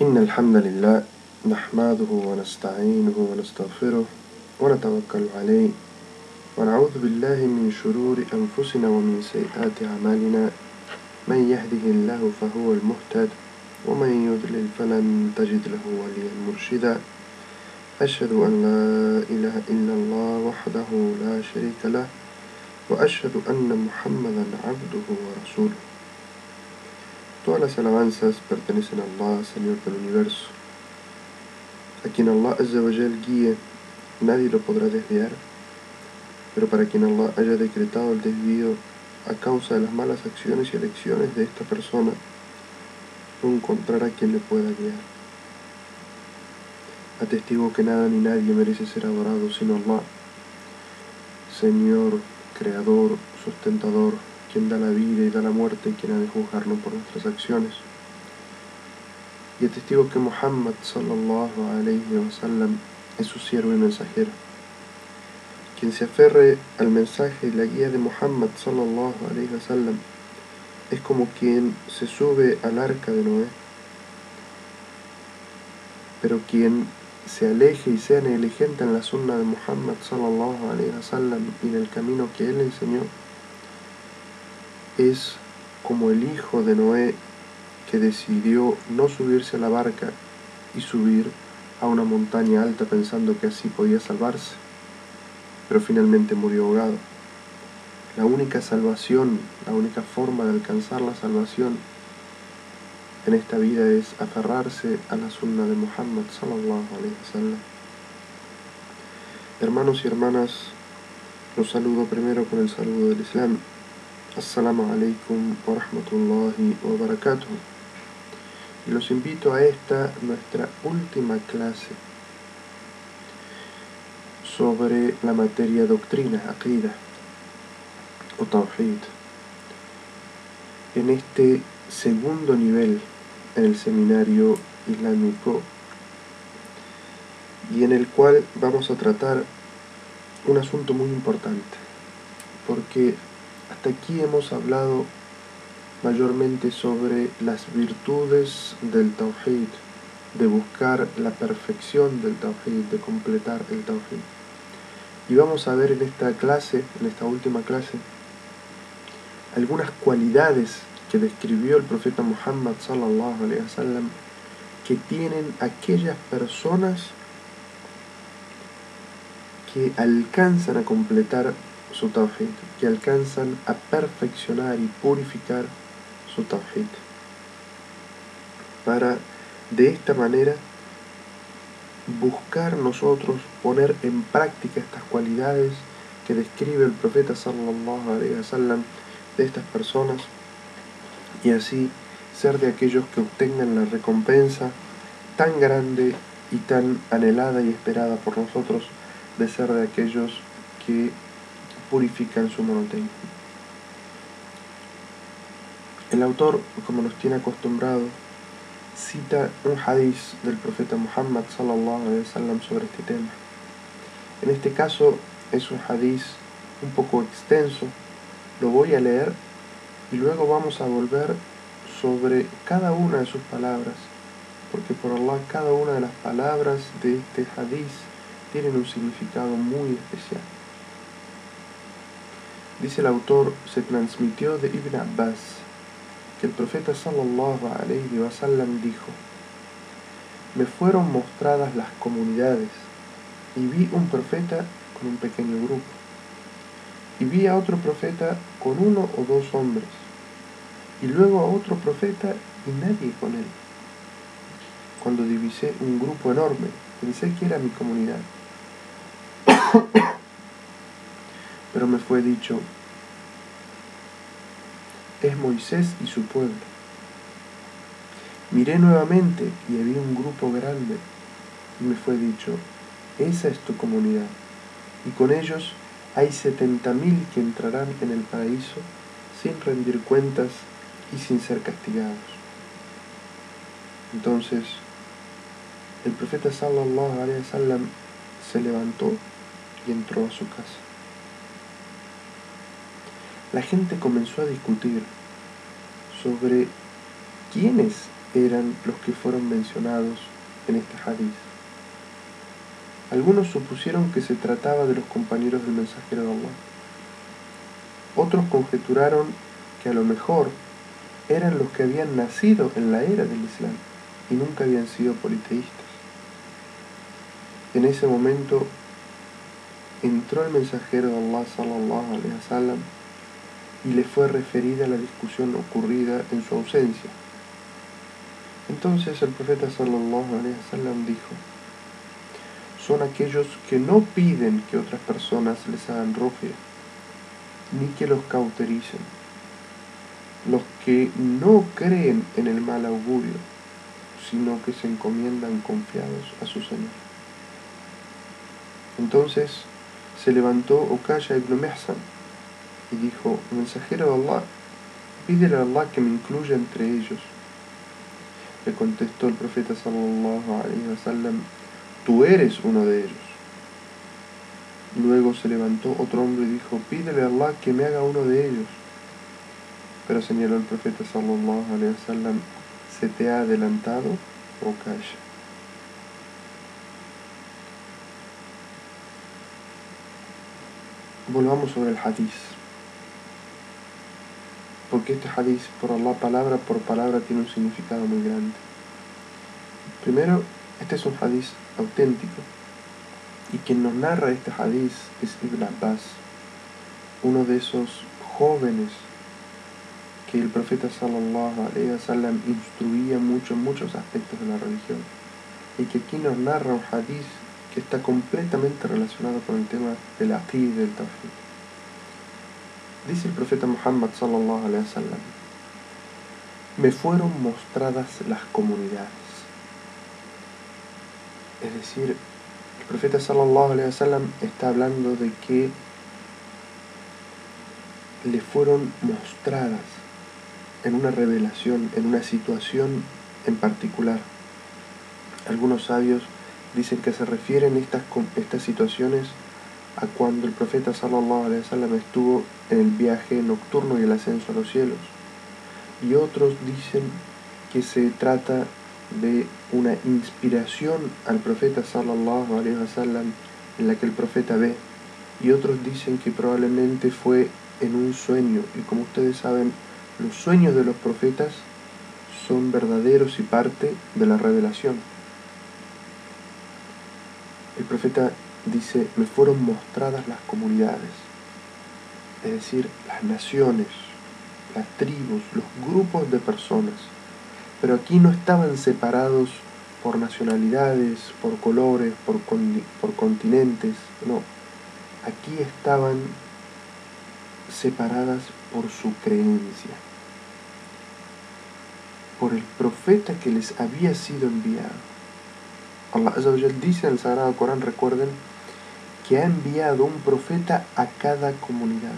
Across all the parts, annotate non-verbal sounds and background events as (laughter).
إن الحمد لله نحمده ونستعينه ونستغفره ونتوكل عليه ونعوذ بالله من شرور أنفسنا ومن سيئات أعمالنا. من يهده الله فهو المهتد ومن يضلل فلن تجد له وليا مرشدا. أشهد أن لا إله إلا الله وحده لا شريك له وأشهد أن محمدا عبده ورسوله. Todas las alabanzas pertenecen a Allah, Señor del universo, a quien Allah Azzawajal guíe, nadie lo podrá desviar, pero para quien Allah haya decretado el desvío a causa de las malas acciones y elecciones de esta persona, no encontrará quien le pueda guiar. Atestigo que nada ni nadie merece ser adorado sino Allah, Señor, Creador, Sustentador, quien da la vida y da la muerte y quien ha de juzgarnos por nuestras acciones. Y testigo que Muhammad sallallahu alayhi wa es su siervo y mensajero. Quien se aferre al mensaje y la guía de Muhammad sallallahu alayhi wa es como quien se sube al arca de Noé. Pero quien se aleje y sea negligente en la sunna de Muhammad sallallahu alayhi wa y en el camino que él enseñó, es como el hijo de Noé que decidió no subirse a la barca y subir a una montaña alta pensando que así podía salvarse, pero finalmente murió ahogado. La única salvación, la única forma de alcanzar la salvación en esta vida es aferrarse a la sunna de Muhammad. Hermanos y hermanas, los saludo primero con el saludo del Islam. Assalamu alaikum wa rahmatullahi wa barakatuh. Y los invito a esta nuestra última clase sobre la materia doctrina, aqida o tawhid. En este segundo nivel en el seminario islámico y en el cual vamos a tratar un asunto muy importante porque hasta aquí hemos hablado mayormente sobre las virtudes del Tawhid, de buscar la perfección del Tawhid, de completar el Tawhid. Y vamos a ver en esta clase, en esta última clase, algunas cualidades que describió el profeta Muhammad sallallahu alaihi wasallam que tienen aquellas personas que alcanzan a completar su tawhid, que alcanzan a perfeccionar y purificar su tawhid. Para de esta manera buscar nosotros poner en práctica estas cualidades que describe el profeta sallallahu alaihi wasallam de estas personas y así ser de aquellos que obtengan la recompensa tan grande y tan anhelada y esperada por nosotros de ser de aquellos que purifican su monoteísmo. El autor, como nos tiene acostumbrado, cita un hadiz del profeta Muhammad sallallahu sobre este tema. En este caso es un hadiz un poco extenso, lo voy a leer y luego vamos a volver sobre cada una de sus palabras, porque por Allah cada una de las palabras de este hadiz tienen un significado muy especial. Dice el autor, se transmitió de Ibn Abbas que el profeta sallallahu alayhi wa sallam dijo, me fueron mostradas las comunidades y vi un profeta con un pequeño grupo y vi a otro profeta con uno o dos hombres y luego a otro profeta y nadie con él. Cuando divisé un grupo enorme, pensé que era mi comunidad. Pero me fue dicho, es Moisés y su pueblo. Miré nuevamente y había un grupo grande y me fue dicho, esa es tu comunidad. Y con ellos hay setenta mil que entrarán en el paraíso sin rendir cuentas y sin ser castigados. Entonces, el profeta sallallahu alaihi wasallam se levantó y entró a su casa. La gente comenzó a discutir sobre quiénes eran los que fueron mencionados en este hadiz. Algunos supusieron que se trataba de los compañeros del mensajero de Allah. Otros conjeturaron que a lo mejor eran los que habían nacido en la era del Islam y nunca habían sido politeístas. En ese momento entró el mensajero de Allah sallallahu y le fue referida la discusión ocurrida en su ausencia. Entonces el profeta sallallahu alaihi wasallam dijo: Son aquellos que no piden que otras personas les hagan rufia, ni que los cautericen, los que no creen en el mal augurio, sino que se encomiendan confiados a su Señor. Entonces se levantó Okaya ibn Mehsan y dijo, mensajero de Allah, pídele a Allah que me incluya entre ellos. Le contestó el profeta sallallahu alaihi wasallam, tú eres uno de ellos. Luego se levantó otro hombre y dijo, pídele a Allah que me haga uno de ellos. Pero señaló el profeta sallallahu alaihi wasallam, se te ha adelantado, Okaya. Volvamos sobre el hadiz. Porque este hadiz, por Allah, palabra por palabra, tiene un significado muy grande. Primero, este es un hadiz auténtico. Y quien nos narra este hadiz es Ibn Abbas, uno de esos jóvenes que el profeta sallallahu alaihi wasallam instruía mucho en muchos aspectos de la religión. Y que aquí nos narra un hadiz que está completamente relacionado con el tema del aqid del tawhid. Dice el profeta Muhammad sallallahu alaihi wasallam, me fueron mostradas las comunidades. Es decir, el profeta sallallahu alaihi wasallam está hablando de que le fueron mostradas en una revelación, en una situación en particular. Algunos sabios dicen que se refieren estas, estas situaciones a cuando el profeta sallallahu alaihi wasallam estuvo en el viaje nocturno y el ascenso a los cielos. Y otros dicen que se trata de una inspiración al profeta sallallahu alaihi en la que el profeta ve. Y otros dicen que probablemente fue en un sueño. Y como ustedes saben, los sueños de los profetas son verdaderos y parte de la revelación el profeta dice, me fueron mostradas las comunidades, es decir, las naciones, las tribus, los grupos de personas, pero aquí no estaban separados por nacionalidades, por colores, por, por continentes, no, aquí estaban separadas por su creencia, por el profeta que les había sido enviado. Allah dice en el Sagrado Corán, recuerden, que ha enviado un profeta a cada comunidad.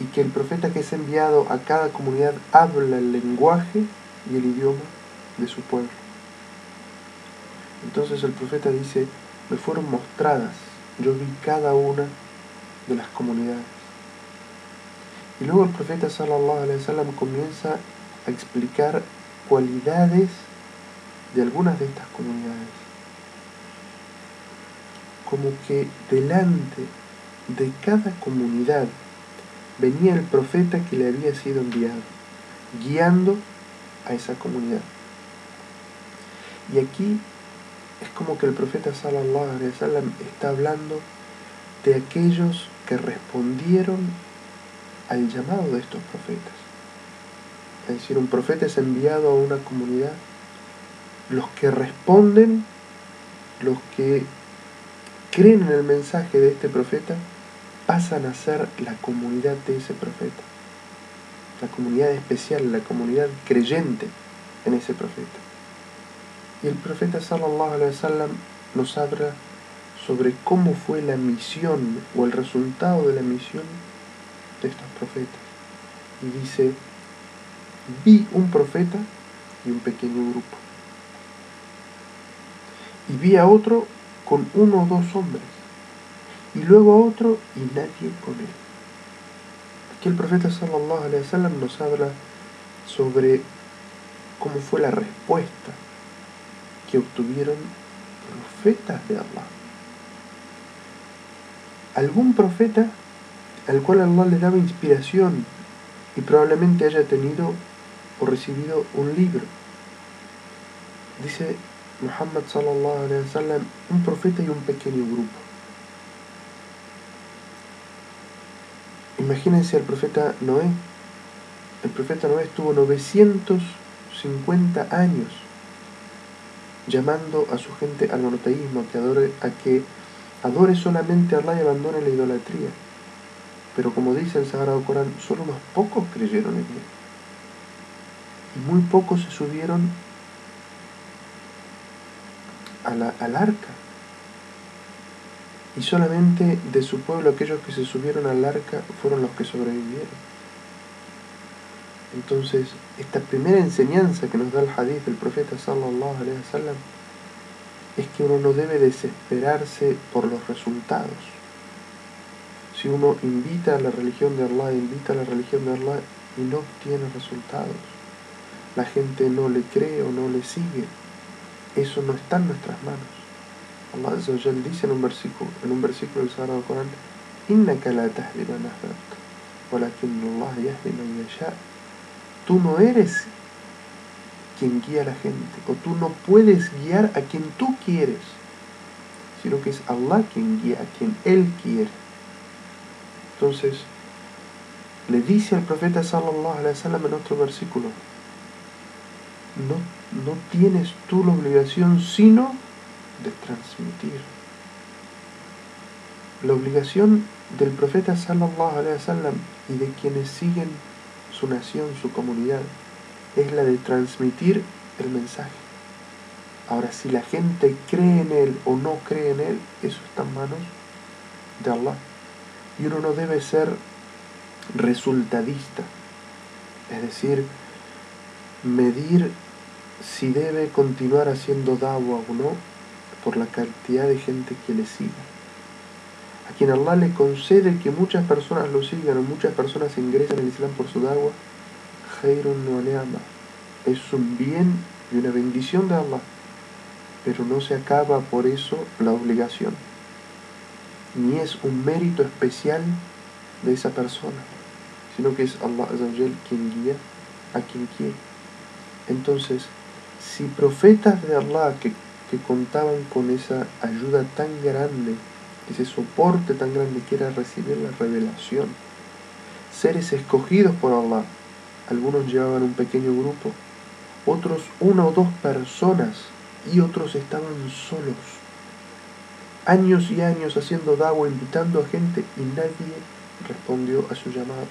Y que el profeta que es enviado a cada comunidad habla el lenguaje y el idioma de su pueblo. Entonces el profeta dice, me fueron mostradas, yo vi cada una de las comunidades. Y luego el profeta sallallahu alaihi wasallam comienza a explicar cualidades de algunas de estas comunidades. Como que delante de cada comunidad venía el profeta que le había sido enviado, guiando a esa comunidad. Y aquí es como que el profeta sallallahu está hablando de aquellos que respondieron al llamado de estos profetas. Es decir, un profeta es enviado a una comunidad los que responden, los que creen en el mensaje de este profeta, pasan a ser la comunidad de ese profeta, la comunidad especial, la comunidad creyente en ese profeta. Y el profeta sallallahu alaihi wasallam nos habla sobre cómo fue la misión o el resultado de la misión de estos profetas. Y dice, vi un profeta y un pequeño grupo y vi a otro con uno o dos hombres, y luego a otro y nadie con él. Aquí el profeta sallallahu alaihi wasallam nos habla sobre cómo fue la respuesta que obtuvieron profetas de Allah. Algún profeta al cual Allah le daba inspiración y probablemente haya tenido o recibido un libro. Dice Muhammad sallallahu alaihi wasallam, un profeta y un pequeño grupo. Imagínense al profeta Noé. El profeta Noé estuvo 950 años llamando a su gente al monoteísmo, que adore, a que adore solamente a Allah y abandone la idolatría. Pero como dice el Sagrado Corán, solo unos pocos creyeron en él. Y muy pocos se subieron a la, al arca. Y solamente de su pueblo aquellos que se subieron al arca fueron los que sobrevivieron. Entonces, esta primera enseñanza que nos da el hadith del profeta sallallahu alaihi wasallam es que uno no debe desesperarse por los resultados. Si uno invita a la religión de Allah, invita a la religión de Allah y no obtiene resultados, la gente no le cree o no le sigue, eso no está en nuestras manos. Allah dice en un versículo, en un versículo del Sagrado Corán, Tú no eres quien guía a la gente, o tú no puedes guiar a quien tú quieres, sino que es Allah quien guía a quien Él quiere. Entonces, le dice al profeta sallallahu alaihi wasallam en otro versículo, no, no tienes tú la obligación sino de transmitir. La obligación del profeta sallallahu alaihi wasallam y de quienes siguen su nación, su comunidad, es la de transmitir el mensaje. Ahora, si la gente cree en él o no cree en él, eso está en manos de Allah. Y uno no debe ser resultadista, es decir, medir si debe continuar haciendo dawa o no por la cantidad de gente que le siga. A quien Allah le concede que muchas personas lo sigan o muchas personas ingresen al Islam por su dawa, khairun wa Es un bien y una bendición de Allah, pero no se acaba por eso la obligación, ni es un mérito especial de esa persona, sino que es Allah quien guía a quien quiere. Entonces, si profetas de Allah que, que contaban con esa ayuda tan grande, ese soporte tan grande que era recibir la revelación, seres escogidos por Allah, algunos llevaban un pequeño grupo, otros una o dos personas y otros estaban solos. Años y años haciendo dawa, invitando a gente y nadie respondió a su llamado.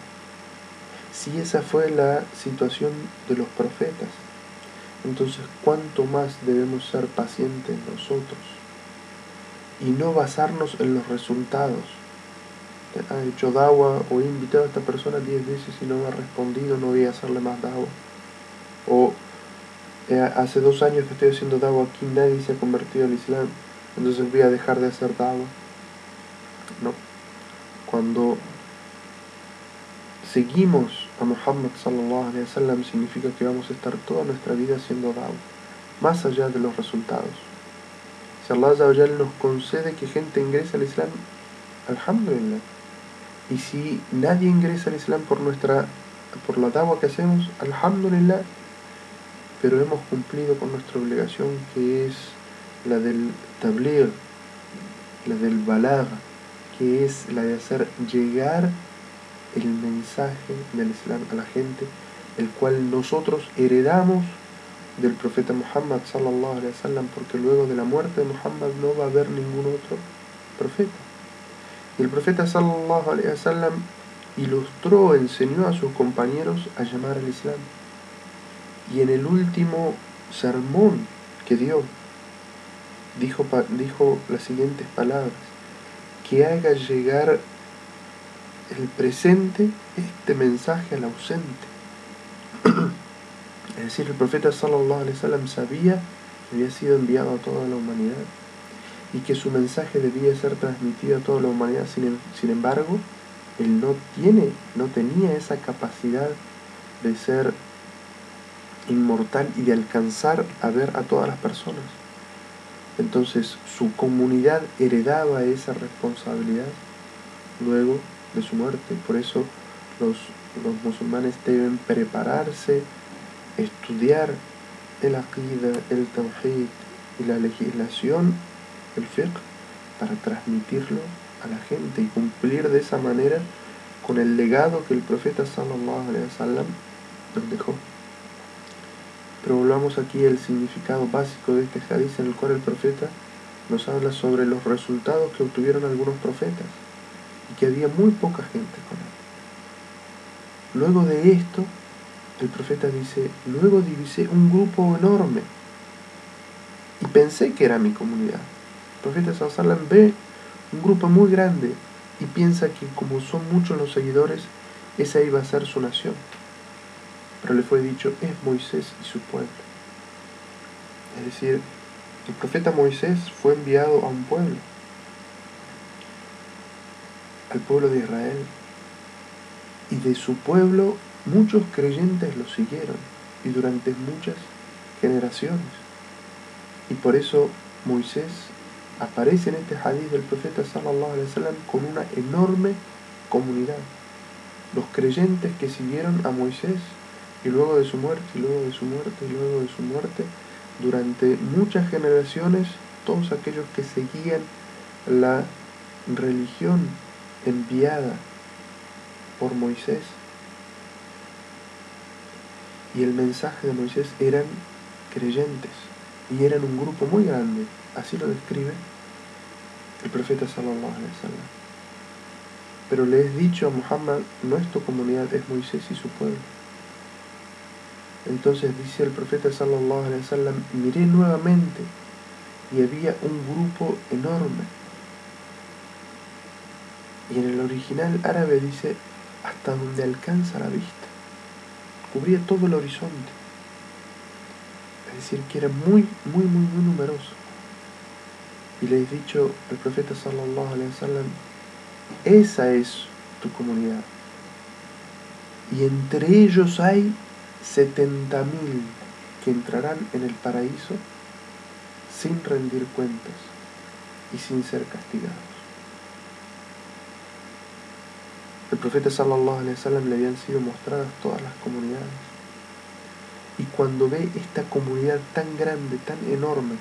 Si esa fue la situación de los profetas, entonces cuánto más debemos ser pacientes nosotros y no basarnos en los resultados ha hecho dawa o he invitado a esta persona 10 veces y no me ha respondido, no voy a hacerle más dawa. O eh, hace dos años que estoy haciendo dawa aquí, nadie se ha convertido al Islam, entonces voy a dejar de hacer dawa. No. Cuando seguimos a Muhammad sallallahu alaihi wasallam significa que vamos a estar toda nuestra vida haciendo dawa, más allá de los resultados. Si Allah nos concede que gente ingrese al Islam, alhamdulillah y si nadie ingresa al Islam por nuestra por la dawa que hacemos, alhamdulillah, pero hemos cumplido con nuestra obligación que es la del tablir, la del balag, que es la de hacer llegar el mensaje del Islam a la gente, el cual nosotros heredamos del profeta Muhammad sallallahu alaihi wasallam, porque luego de la muerte de Muhammad no va a haber ningún otro profeta. Y el profeta sallallahu alaihi wasallam ilustró, enseñó a sus compañeros a llamar al Islam. Y en el último sermón que dio, dijo, dijo las siguientes palabras, que haga llegar el presente este mensaje al ausente. es decir, el profeta sallallahu alaihi wasallam sabía que había sido enviado a toda la humanidad y que su mensaje debía ser transmitido a toda la humanidad. Sin, em, sin embargo, él no tiene, no tenía esa capacidad de ser inmortal y de alcanzar a ver a todas las personas. Entonces su comunidad heredaba esa responsabilidad luego de su muerte. Por eso los, los musulmanes deben prepararse, estudiar el aqida, el tawhid y la legislación, el fiqh, para transmitirlo a la gente y cumplir de esa manera con el legado que el profeta sallallahu alaihi wasallam nos dejó. Pero volvamos aquí al significado básico de este hadith en el cual el profeta nos habla sobre los resultados que obtuvieron algunos profetas y que había muy poca gente con él. Luego de esto, el profeta dice, luego divisé un grupo enorme y pensé que era mi comunidad. El profeta sallallahu ve un grupo muy grande y piensa que como son muchos los seguidores, esa iba a ser su nación. Pero le fue dicho, es Moisés y su pueblo. Es decir, el profeta Moisés fue enviado a un pueblo, al pueblo de Israel. Y de su pueblo muchos creyentes lo siguieron y durante muchas generaciones. Y por eso Moisés aparece en este hadith del profeta sallallahu alaihi wasallam con una enorme comunidad. Los creyentes que siguieron a Moisés y luego de su muerte, y luego de su muerte, y luego de su muerte, durante muchas generaciones, todos aquellos que seguían la religión enviada por Moisés y el mensaje de Moisés eran creyentes y eran un grupo muy grande, así lo describe el profeta sallallahu alaihi wasallam. Pero le es dicho a Muhammad, no es tu comunidad, es Moisés y su pueblo. Entonces dice el profeta sallallahu alaihi wasallam, miré nuevamente y había un grupo enorme. Y en el original árabe dice hasta donde alcanza la vista. Cubría todo el horizonte. Es decir, que era muy, muy, muy, muy numeroso. Y le he dicho al profeta sallallahu alaihi wasallam, esa es tu comunidad. Y entre ellos hay 70.000 que entrarán en el paraíso sin rendir cuentas y sin ser castigados. El profeta sallallahu alaihi wasallam le habían sido mostradas todas las comunidades. Y cuando ve esta comunidad tan grande, tan enorme,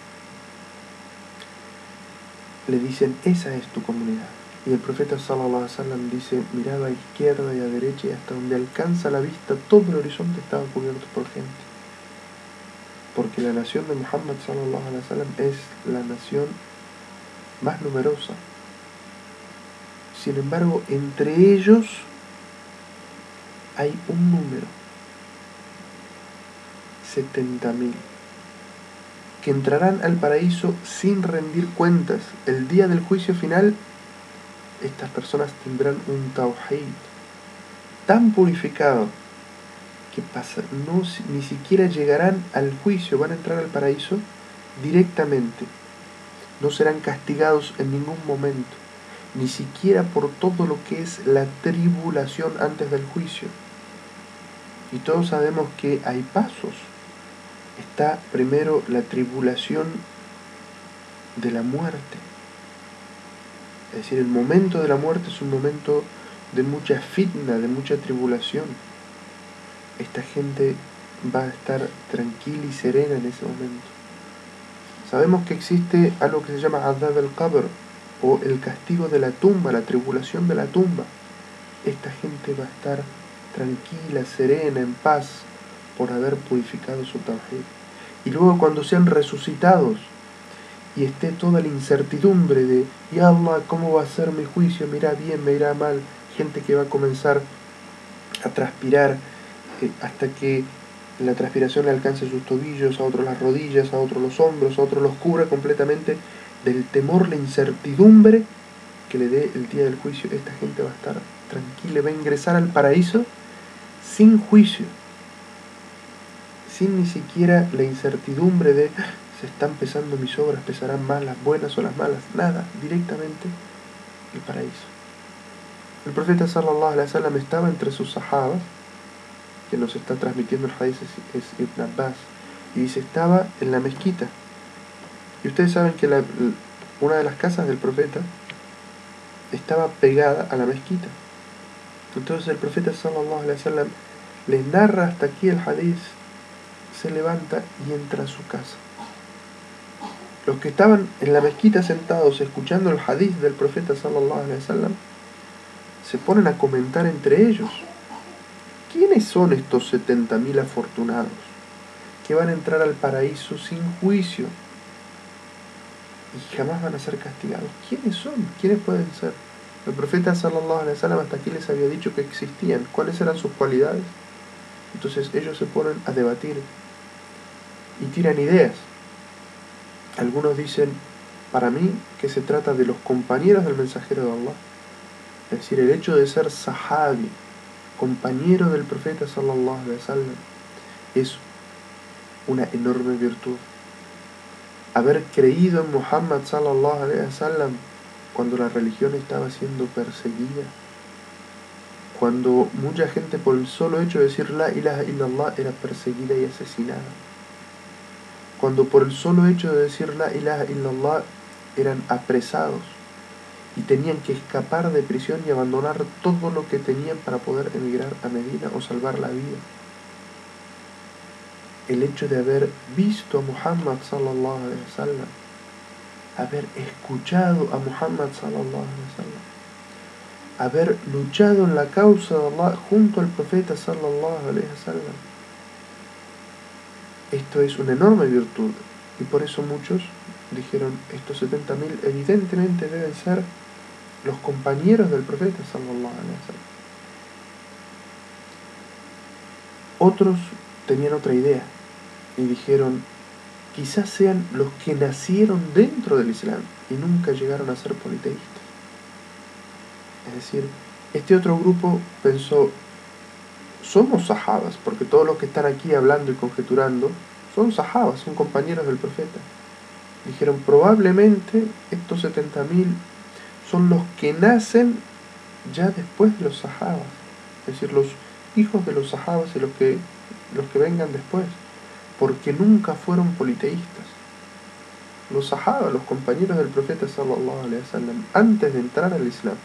le dicen, esa es tu comunidad. Y el profeta sallallahu alaihi wasallam dice, miraba a izquierda y a derecha y hasta donde alcanza la vista todo el horizonte estaba cubierto por gente. Porque la nación de Muhammad sallallahu alaihi wasallam es la nación más numerosa. Sin embargo, entre ellos hay un número, 70.000, que entrarán al paraíso sin rendir cuentas. El día del juicio final estas personas tendrán un tawhid tan purificado que no, ni siquiera llegarán al juicio, van a entrar al paraíso directamente. No serán castigados en ningún momento, ni siquiera por todo lo que es la tribulación antes del juicio. Y todos sabemos que hay pasos. Está primero la tribulación de la muerte es decir, el momento de la muerte es un momento de mucha fitna, de mucha tribulación. Esta gente va a estar tranquila y serena en ese momento. Sabemos que existe algo que se llama Adab al-Qabr o el castigo de la tumba, la tribulación de la tumba. Esta gente va a estar tranquila, serena, en paz por haber purificado su tawhid. Y luego cuando sean resucitados, y esté toda la incertidumbre de, y Allah, ¿cómo va a ser mi juicio? ¿Me irá bien? ¿Me irá mal? Gente que va a comenzar a transpirar eh, hasta que la transpiración le alcance sus tobillos, a otros las rodillas, a otros los hombros, a otros los cubra completamente del temor, la incertidumbre que le dé el día del juicio. Esta gente va a estar tranquila, va a ingresar al paraíso sin juicio, sin ni siquiera la incertidumbre de están pesando mis obras, pesarán más las buenas o las malas, nada, directamente el paraíso. El profeta sallallahu alaihi wasallam estaba entre sus sahabas, que nos está transmitiendo el hadith es Ibn Abbas. Y dice, estaba en la mezquita. Y ustedes saben que la, una de las casas del profeta estaba pegada a la mezquita. Entonces el profeta sallallahu alaihi wasallam le narra hasta aquí el hadith, se levanta y entra a su casa. Los que estaban en la mezquita sentados escuchando el hadith del profeta sallallahu alaihi wasallam se ponen a comentar entre ellos. ¿Quiénes son estos 70.000 afortunados que van a entrar al paraíso sin juicio y jamás van a ser castigados? ¿Quiénes son? ¿Quiénes pueden ser? El profeta sallallahu alaihi wasallam hasta aquí les había dicho que existían, cuáles eran sus cualidades. Entonces ellos se ponen a debatir y tiran ideas. Algunos dicen, para mí, que se trata de los compañeros del mensajero de Allah. Es decir, el hecho de ser sahabi, compañero del profeta sallallahu alaihi wasallam, es una enorme virtud. Haber creído en Muhammad sallallahu alaihi wasallam cuando la religión estaba siendo perseguida, cuando mucha gente por el solo hecho de decir la ilaha illallah era perseguida y asesinada, cuando por el solo hecho de decir la ilaha illallah eran apresados y tenían que escapar de prisión y abandonar todo lo que tenían para poder emigrar a Medina o salvar la vida. El hecho de haber visto a Muhammad sallallahu alaihi wasallam haber escuchado a Muhammad sallallahu alaihi wasallam, haber luchado en la causa de Allah junto al profeta sallallahu alaihi wasallam. Esto es una enorme virtud y por eso muchos dijeron estos 70.000 evidentemente deben ser los compañeros del profeta sallallahu alaihi wasallam. Otros tenían otra idea y dijeron quizás sean los que nacieron dentro del Islam y nunca llegaron a ser politeístas. Es decir, este otro grupo pensó, somos sahabas, porque todos los que están aquí hablando y conjeturando son sahabas, son compañeros del profeta. Dijeron, probablemente estos 70.000 son los que nacen ya después de los sahabas, es decir, los hijos de los sahabas y los que, los que vengan después porque nunca fueron politeístas. Los sahabas, los compañeros del profeta sallallahu alaihi wasallam, antes de entrar al Islam,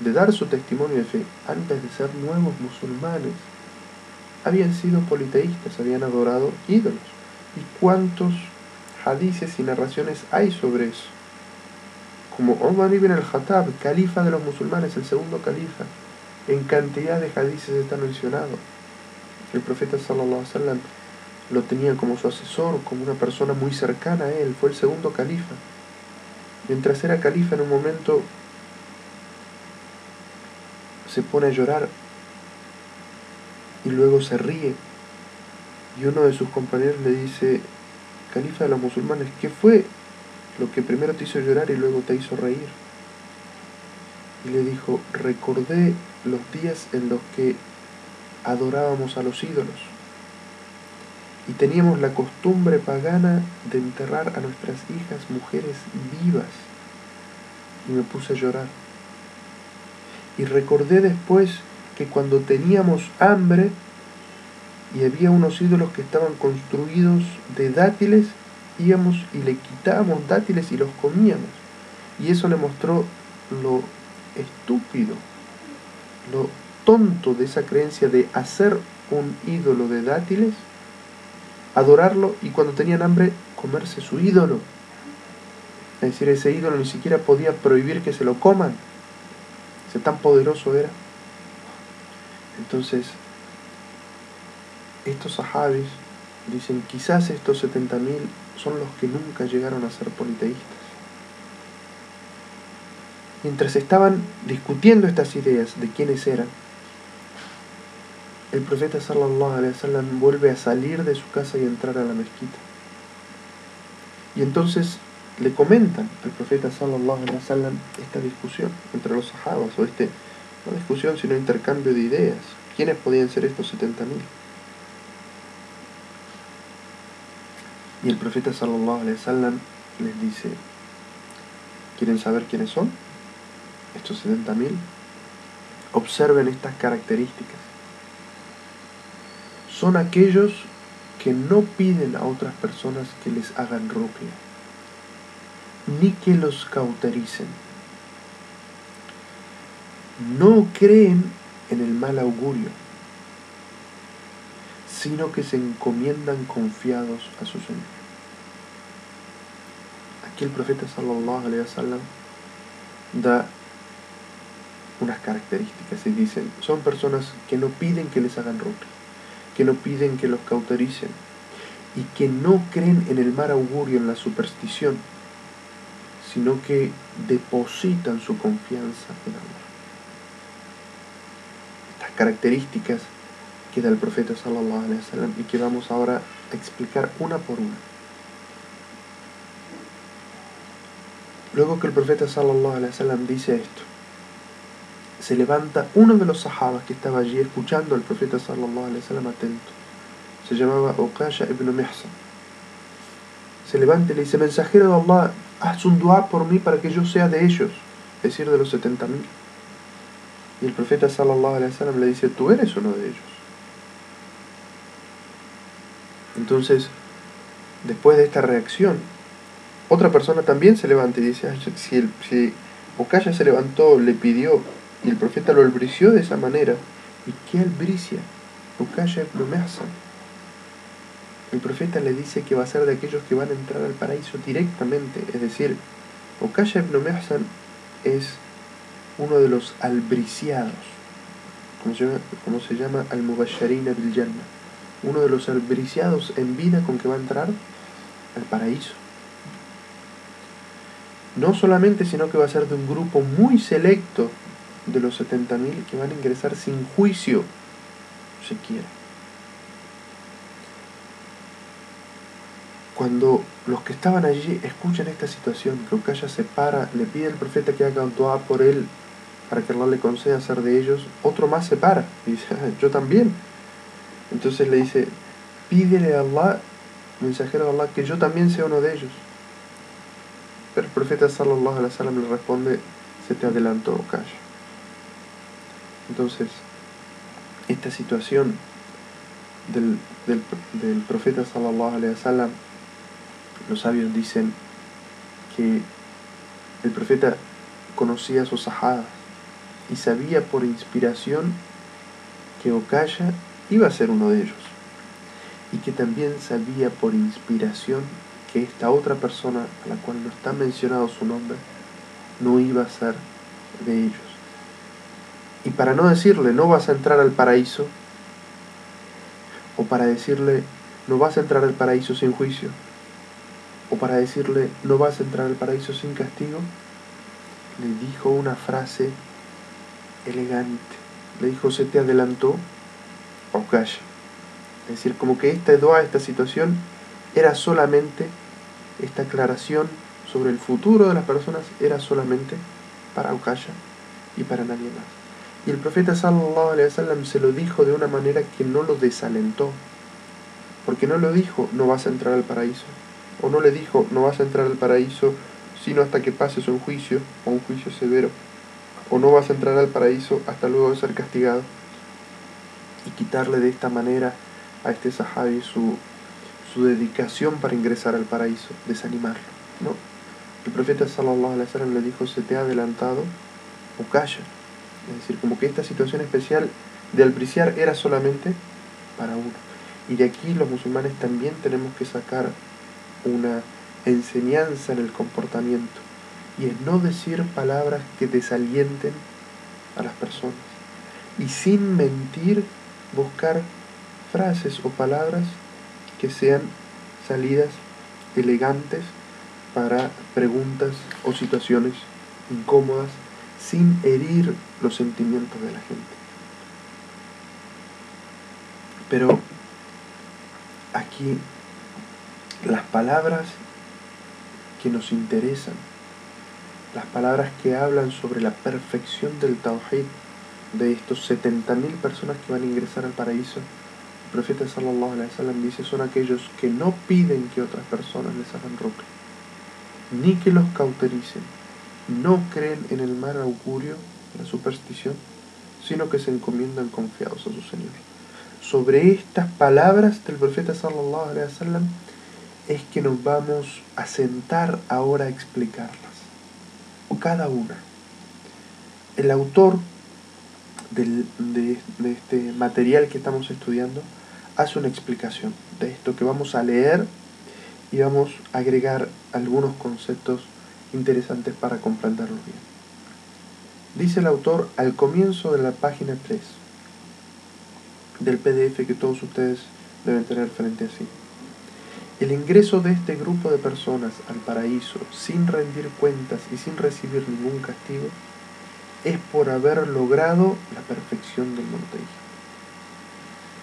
de dar su testimonio de fe, antes de ser nuevos musulmanes, habían sido politeístas, habían adorado ídolos. ¿Y cuántos hadices y narraciones hay sobre eso? Como Omar ibn al-Khattab, califa de los musulmanes, el segundo califa, en cantidad de hadices está mencionado. El profeta sallallahu alaihi wasallam lo tenía como su asesor, como una persona muy cercana a él, fue el segundo califa. Mientras era califa en un momento se pone a llorar y luego se ríe y uno de sus compañeros le dice, califa de los musulmanes, ¿qué fue lo que primero te hizo llorar y luego te hizo reír? Y le dijo, recordé los días en los que adorábamos a los ídolos y teníamos la costumbre pagana de enterrar a nuestras hijas mujeres vivas. Y me puse a llorar. Y recordé después que cuando teníamos hambre y había unos ídolos que estaban construidos de dátiles, íbamos y le quitábamos dátiles y los comíamos. Y eso le mostró lo estúpido, lo tonto de esa creencia de hacer un ídolo de dátiles adorarlo y cuando tenían hambre comerse su ídolo. Es decir, ese ídolo ni siquiera podía prohibir que se lo coman. Ese tan poderoso era. Entonces, estos sahabis dicen, quizás estos 70.000 son los que nunca llegaron a ser politeístas. Mientras estaban discutiendo estas ideas de quiénes eran, el profeta sallallahu alaihi wasallam vuelve a salir de su casa y entrar a la mezquita. Y entonces le comentan al profeta sallallahu alaihi wasallam esta discusión entre los sahabas, o este, no discusión sino intercambio de ideas. ¿Quiénes podían ser estos 70.000? Y el profeta sallallahu alaihi wasallam les dice, ¿quieren saber quiénes son? Estos 70.000. Observen estas características son aquellos que no piden a otras personas que les hagan ruqya, ni que los cautericen. No creen en el mal augurio, sino que se encomiendan confiados a su Señor. Aquí el profeta sallallahu alaihi wasallam da unas características y dicen, son personas que no piden que les hagan ruqya, que no piden que los cautericen y que no creen en el mal augurio, en la superstición, sino que depositan su confianza en Allah. Estas características que da el profeta sallallahu alaihi wasallam y que vamos ahora a explicar una por una. Luego que el profeta sallallahu alaihi wasallam dice esto, se levanta uno de los sahabas que estaba allí escuchando al profeta sallallahu alaihi wasallam atento. Se llamaba Uqasha ibn Mihsan. Se levanta y le dice, mensajero de Allah, haz un dua por mí para que yo sea de ellos, es decir, de los 70.000. Y el profeta sallallahu alaihi wasallam le dice, tú eres uno de ellos. Entonces, después de esta reacción, otra persona también se levanta y dice, si, el, si Okaya se levantó, le pidió, y el profeta lo albrició de esa manera, ¿y qué albricia? Okaya ibn Mehsan. El profeta le dice que va a ser de aquellos que van a entrar al paraíso directamente, es decir, Okaya ibn Mehsan es uno de los albriciados, como se llama, bil Jannah uno de los albriciados en vida con que va a entrar al paraíso. No solamente, sino que va a ser de un grupo muy selecto de los 70.000 que van a ingresar sin juicio, si quiere. Cuando los que estaban allí escuchan esta situación, que Ukaya se para, le pide al profeta que haga un por él para que Allah le conceda ser de ellos, otro más se para y dice, ah, yo también. Entonces le dice, pídele a Allah, mensajero de Allah, que yo también sea uno de ellos. Pero el profeta sallallahu alaihi wasallam le responde, se te adelantó, calla. Entonces, esta situación del, del, profeta sallallahu alaihi wasallam, los sabios dicen que el profeta conocía a sus sahadas y sabía por inspiración que Okaya iba a ser uno de ellos. Y que también sabía por inspiración que esta otra persona a la cual no está mencionado su nombre no iba a ser de ellos. Y para no decirle no vas a entrar al paraíso, o para decirle no vas a entrar al paraíso sin juicio, o para decirle no vas a entrar al paraíso sin castigo, le dijo una frase elegante. Le dijo, se te adelantó Okaya. Es decir, como que esta dua, esta situación, era solamente, esta aclaración sobre el futuro de las personas era solamente para Okaya y para nadie más. Y el profeta sallallahu alaihi wasallam se lo dijo de una manera que no lo desalentó. Porque no lo dijo, no vas a entrar al paraíso. O no le dijo, no vas a entrar al paraíso sino hasta que pases un juicio o un juicio severo. O no vas a entrar al paraíso hasta luego de ser castigado y quitarle de esta manera a este sahabi su, su dedicación para ingresar al paraíso, desanimarlo. ¿no? El profeta sallallahu alaihi wasallam le dijo, se te ha adelantado o calla. Es decir, como que esta situación especial de albriciar era solamente para uno. Y de aquí los musulmanes también tenemos que sacar una enseñanza en el comportamiento. Y es no decir palabras que desalienten a las personas. Y sin mentir buscar frases o palabras que sean salidas elegantes para preguntas o situaciones incómodas sin herir los sentimientos de la gente. Pero aquí las palabras que nos interesan, las palabras que hablan sobre la perfección del Tawhid, de estos 70.000 personas que van a ingresar al paraíso, el profeta sallallahu alaihi wasallam dice son aquellos que no piden que otras personas les hagan ruqya, ni que los cautericen, no creen en el mal augurio, la superstición, sino que se encomiendan confiados a su Señor. sobre estas palabras del profeta sallallahu alaihi wasallam es que nos vamos a sentar ahora a explicarlas, cada una. El autor de, de este material que estamos estudiando hace una explicación de esto que vamos a leer y vamos a agregar algunos conceptos interesantes para comprenderlo bien. Dice el autor al comienzo de la página 3 del PDF que todos ustedes deben tener frente a sí. El ingreso de este grupo de personas al paraíso sin rendir cuentas y sin recibir ningún castigo es por haber logrado la perfección del monoteísmo.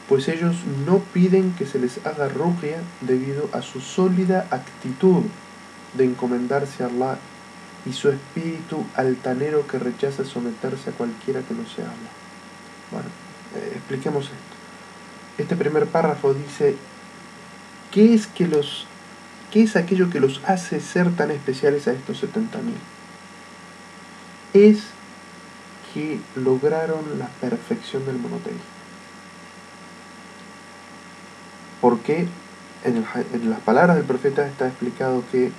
Pues ellos no piden que se les haga ruqya debido a su sólida actitud de encomendarse a Allah y su espíritu altanero que rechaza someterse a cualquiera que no sea Allah. Bueno, eh, expliquemos esto. Este primer párrafo dice, ¿qué es, que los, ¿qué es aquello que los hace ser tan especiales a estos 70.000? Es que lograron la perfección del monoteísmo. Porque en, en, las palabras del profeta está explicado que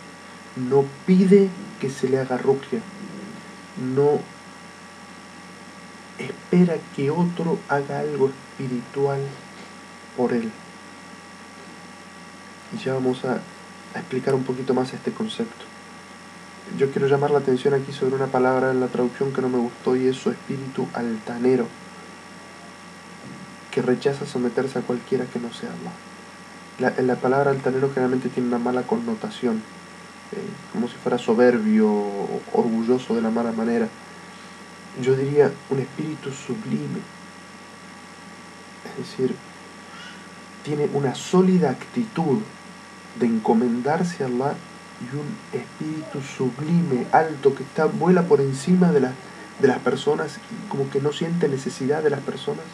no pide que se le haga ruqya, no espera que otro haga algo espiritual por él. Y ya vamos a, explicar un poquito más este concepto. Yo quiero llamar la atención aquí sobre una palabra en la traducción que no me gustó y es su espíritu altanero, que rechaza someterse a cualquiera que no sea Allah. La, la palabra altanero generalmente tiene una mala connotación, como si fuera soberbio orgulloso de la mala manera. Yo diría un espíritu sublime, es decir, tiene una sólida actitud de encomendarse a Allah y un espíritu sublime, alto, que está, vuela por encima de, de las personas y como que no siente necesidad de las personas,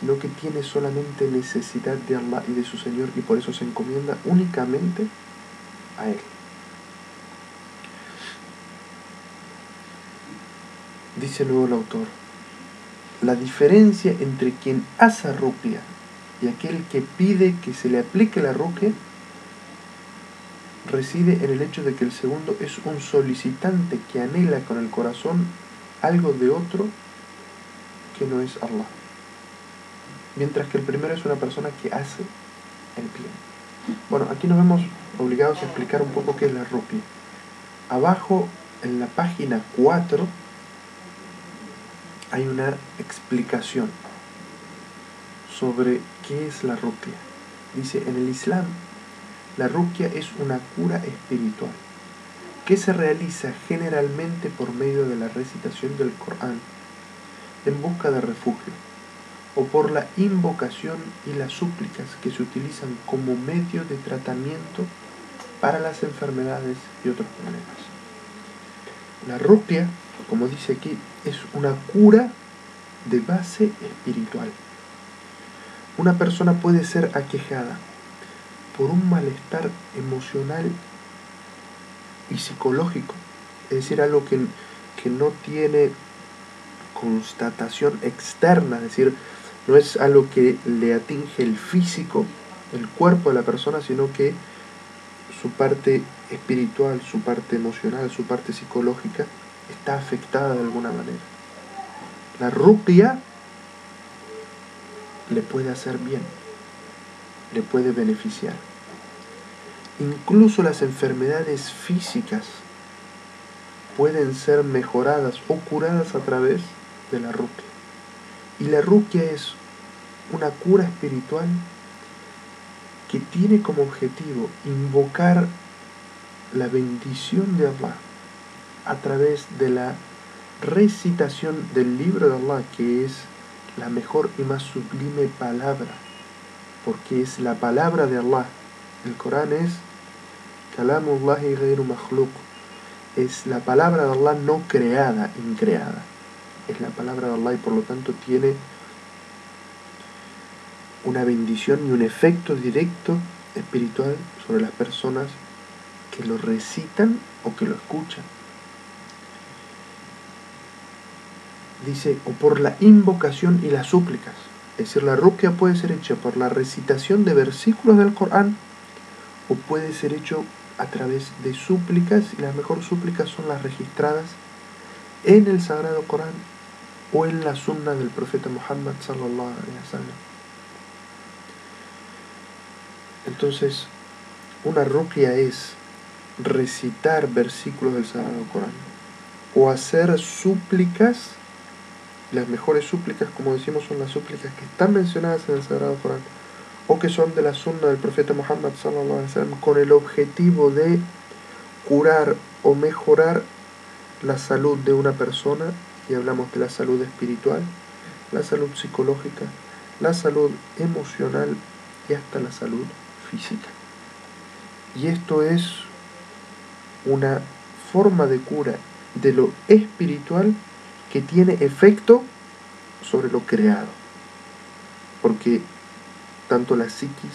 sino que tiene solamente necesidad de Allah y de su Señor y por eso se encomienda únicamente a Él. Dice luego el autor, la diferencia entre quien hace rupia y aquel que pide que se le aplique la ruqya reside en el hecho de que el segundo es un solicitante que anhela con el corazón algo de otro que no es Allah. Mientras que el primero es una persona que hace el bien. Bueno, aquí nos vemos obligados a explicar un poco qué es la ruqya. Abajo, en la página 4, hay una explicación sobre qué es la ruqya. Dice, en el Islam, la ruqya es una cura espiritual que se realiza generalmente por medio de la recitación del Corán en busca de refugio o por la invocación y las súplicas que se utilizan como medio de tratamiento para las enfermedades y otros problemas. La ruqya, como dice aquí, es una cura de base espiritual. Una persona puede ser aquejada por un malestar emocional y psicológico, es decir, algo que, que no tiene constatación externa, es decir, no es algo que le atinge el físico, el cuerpo de la persona, sino que su parte espiritual, su parte emocional, su parte psicológica está afectada de alguna manera. La rupia le puede hacer bien, le puede beneficiar. Incluso las enfermedades físicas pueden ser mejoradas o curadas a través de la ruquia. Y la ruquia es una cura espiritual que tiene como objetivo invocar la bendición de Allah a través de la recitación del libro de Allah que es la mejor y más sublime palabra, porque es la palabra de Allah. El Corán es Kalamullahi ghairu makhluk. Es la palabra de Allah no creada, increada. Es la palabra de Allah y por lo tanto tiene una bendición y un efecto directo espiritual sobre las personas que lo recitan o que lo escuchan. Dice, o por la invocación y las súplicas. Es decir, la ruqya puede ser hecha por la recitación de versículos del Corán o puede ser hecho a través de súplicas y las mejores súplicas son las registradas en el Sagrado Corán o en la sunna del profeta Muhammad sallallahu alaihi wasallam. Entonces, una ruqya es recitar versículos del Sagrado Corán o hacer súplicas. Las mejores súplicas, como decimos, son las súplicas que están mencionadas en el Sagrado Corán o que son de la sunna del profeta Muhammad con el objetivo de curar o mejorar la salud de una persona y hablamos de la salud espiritual, la salud psicológica, la salud emocional y hasta la salud física. Y esto es una forma de cura de lo espiritual que tiene efecto sobre lo creado. Porque tanto la psiquis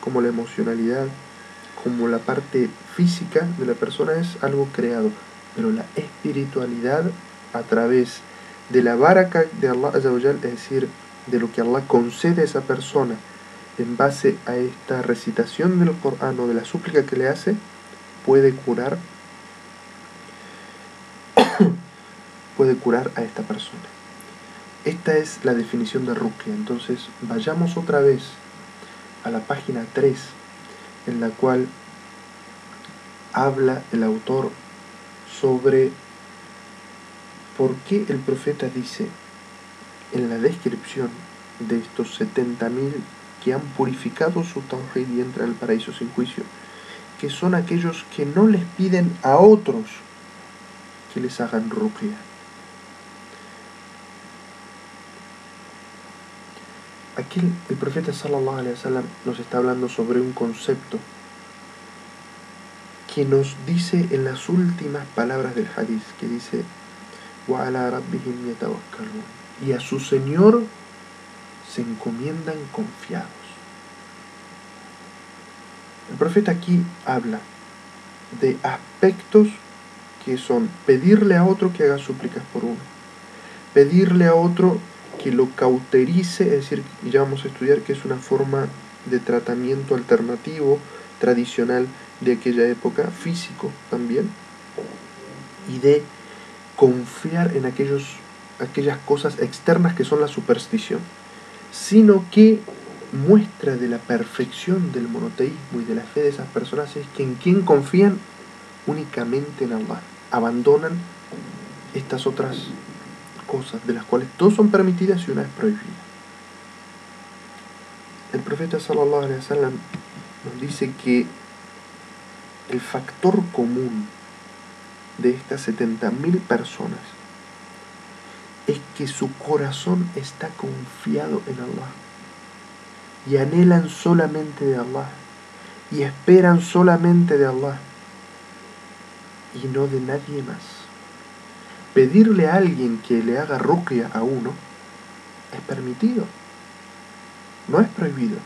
como la emocionalidad, como la parte física de la persona es algo creado, pero la espiritualidad a través de la baraka de Allah, es decir, de lo que Allah concede a esa persona en base a esta recitación del Corán o de la súplica que le hace, puede curar puede curar a esta persona. Esta es la definición de Ruqya. Entonces, vayamos otra vez a la página 3, en la cual habla el autor sobre por qué el profeta dice en la descripción de estos 70.000 que han purificado su tawhid y entran al paraíso sin juicio, que son aquellos que no les piden a otros que les hagan ruqya. Aquí el profeta sallallahu alaihi wasallam nos está hablando sobre un concepto que nos dice en las últimas palabras del hadith, que dice y a su Señor se encomiendan confiados. El profeta aquí habla de aspectos que son pedirle a otro que haga súplicas por uno, pedirle a otro que lo cauterice, es decir, ya vamos a estudiar que es una forma de tratamiento alternativo, tradicional de aquella época, físico también, y de confiar en aquellos, aquellas cosas externas que son la superstición, sino que muestra de la perfección del monoteísmo y de la fe de esas personas es que en quien confían únicamente en Allah, abandonan estas otras cosas de las cuales dos son permitidas y una es prohibida. El profeta sallallahu alaihi wasallam nos dice que el factor común de estas 70.000 personas es que su corazón está confiado en Allah y anhelan solamente de Allah y esperan solamente de Allah y no de nadie más. Pedirle a alguien que le haga ruqya a uno es permitido, no es prohibido,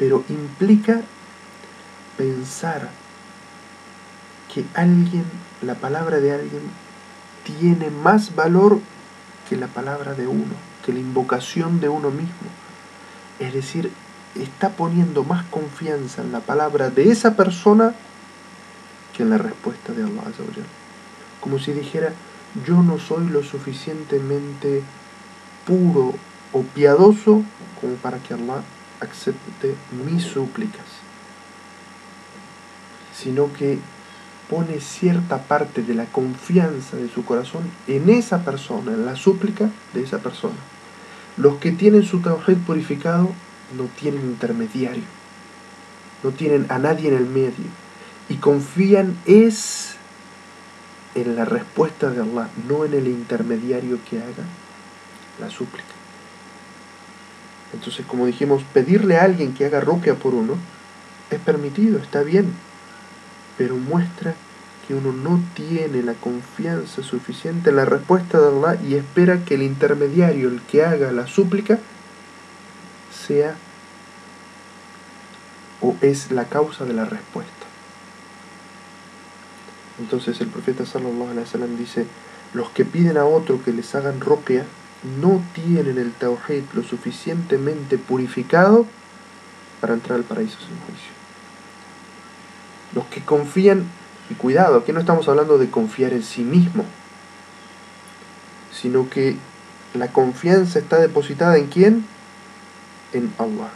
pero implica pensar que alguien, la palabra de alguien, tiene más valor que la palabra de uno, que la invocación de uno mismo. Es decir, está poniendo más confianza en la palabra de esa persona que en la respuesta de Allah. Como si dijera, yo no soy lo suficientemente puro o piadoso como para que Allah acepte mis súplicas, sino que pone cierta parte de la confianza de su corazón en esa persona, en la súplica de esa persona. Los que tienen su tawhid purificado no tienen intermediario, no tienen a nadie en el medio y confían es en la respuesta de Allah, no en el intermediario que haga la súplica. Entonces, como dijimos, pedirle a alguien que haga roquea por uno es permitido, está bien, pero muestra que uno no tiene la confianza suficiente en la respuesta de Allah y espera que el intermediario, el que haga la súplica, sea o es la causa de la respuesta. Entonces el profeta sallallahu alaihi wasallam dice, los que piden a otro que les hagan roquea, no tienen el tawhid lo suficientemente purificado para entrar al paraíso sin juicio. Los que confían, y cuidado, aquí no estamos hablando de confiar en sí mismo, sino que la confianza está depositada en quién? En Allah.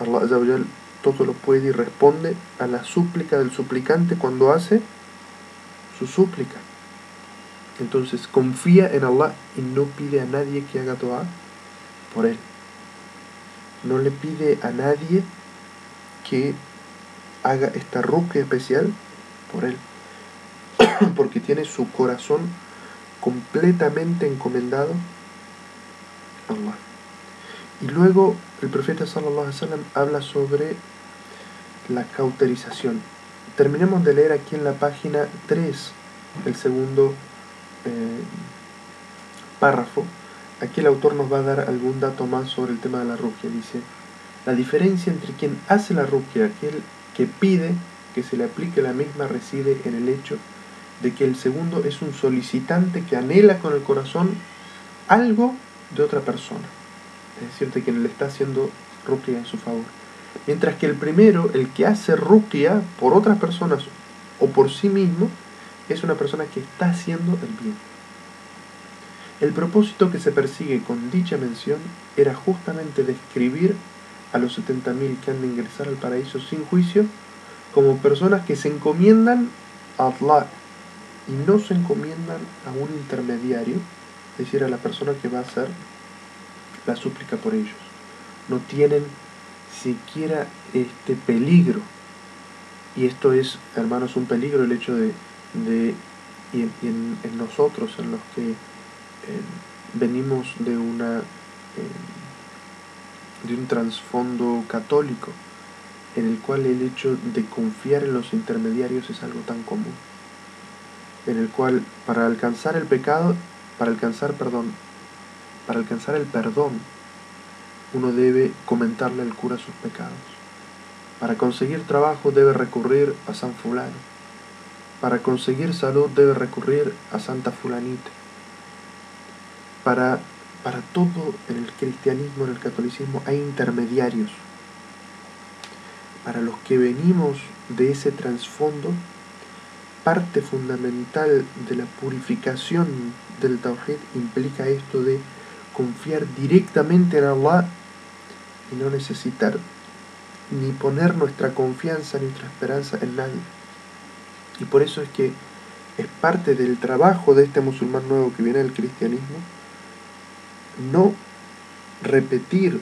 Allah todo lo puede y responde a la súplica del suplicante cuando hace su súplica. Entonces confía en Allah y no pide a nadie que haga dua por él. No le pide a nadie que haga esta ruque especial por él. (coughs) Porque tiene su corazón completamente encomendado a Allah. Y luego el profeta sallallahu alaihi wasallam habla sobre la cauterización. Terminemos de leer aquí en la página 3 el segundo eh, párrafo. Aquí el autor nos va a dar algún dato más sobre el tema de la ruquia. Dice, la diferencia entre quien hace la ruquia y aquel que pide que se le aplique la misma reside en el hecho de que el segundo es un solicitante que anhela con el corazón algo de otra persona es decir, de quien le está haciendo ruqya en su favor. Mientras que el primero, el que hace ruqya por otras personas o por sí mismo, es una persona que está haciendo el bien. El propósito que se persigue con dicha mención era justamente describir a los 70.000 que han de ingresar al paraíso sin juicio como personas que se encomiendan a Allah y no se encomiendan a un intermediario, es decir, a la persona que va a hacer la súplica por ellos. No tienen siquiera este peligro. Y esto es, hermanos, un peligro el hecho de, de y, en, nosotros, en los que eh, venimos de una eh, de un trasfondo católico, en el cual el hecho de confiar en los intermediarios es algo tan común, en el cual para alcanzar el pecado, para alcanzar, perdón, para alcanzar el perdón, uno debe comentarle al cura sus pecados. Para conseguir trabajo debe recurrir a San Fulano. Para conseguir salud debe recurrir a Santa Fulanita. Para, para todo en el cristianismo, en el catolicismo, hay intermediarios. Para los que venimos de ese trasfondo, parte fundamental de la purificación del Tawhid implica esto de confiar directamente en Allah y no necesitar ni poner nuestra confianza nuestra esperanza en nadie. Y por eso es que es parte del trabajo de este musulmán nuevo que viene del cristianismo no repetir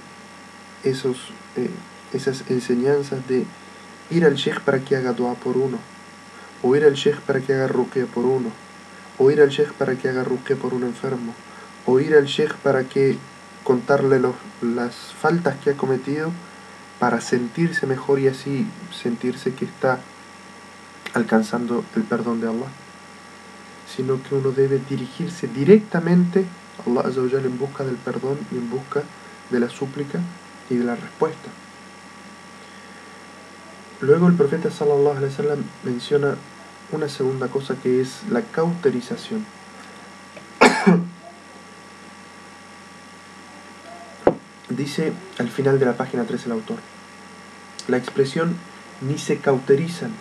esos, eh, esas enseñanzas de ir al sheikh para que haga dua por uno, o ir al sheikh para que haga ruqya por uno, o ir al sheikh para que haga ruqya por un enfermo, o ir al sheikh para que contarle las faltas que ha cometido para sentirse mejor y así sentirse que está alcanzando el perdón de Allah, sino que uno debe dirigirse directamente a Allah Azawajal en busca del perdón y en busca de la súplica y de la respuesta. Luego el profeta sallallahu alaihi wasallam menciona una segunda cosa que es la cauterización. Dice al final de la página 3 el autor, la expresión ni se cauterizan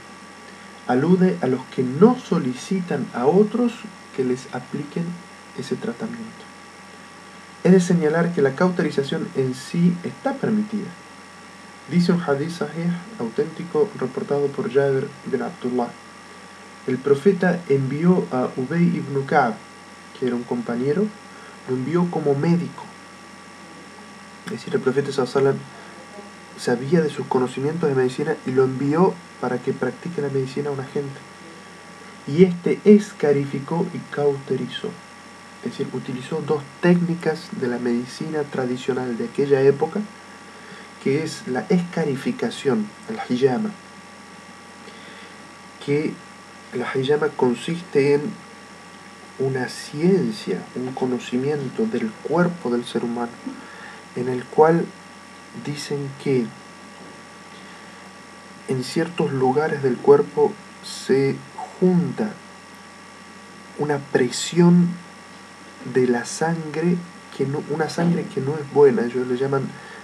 alude a los que no solicitan a otros que les apliquen ese tratamiento. Es de señalar que la cauterización en sí está permitida. Dice un hadith sahih auténtico reportado por Jabir ibn Abdullah. El profeta envió a Ubay ibn Ka'b, que era un compañero, lo envió como médico es decir, el profeta Sallallahu sabía de sus conocimientos de medicina y lo envió para que practique la medicina a una gente. Y este escarificó y cauterizó. Es decir, utilizó dos técnicas de la medicina tradicional de aquella época, que es la escarificación, el hijama. Que el hijama consiste en una ciencia, un conocimiento del cuerpo del ser humano en el cual dicen que en ciertos lugares del cuerpo se junta una presión de la sangre, que no, una sangre que no es buena, ellos le llaman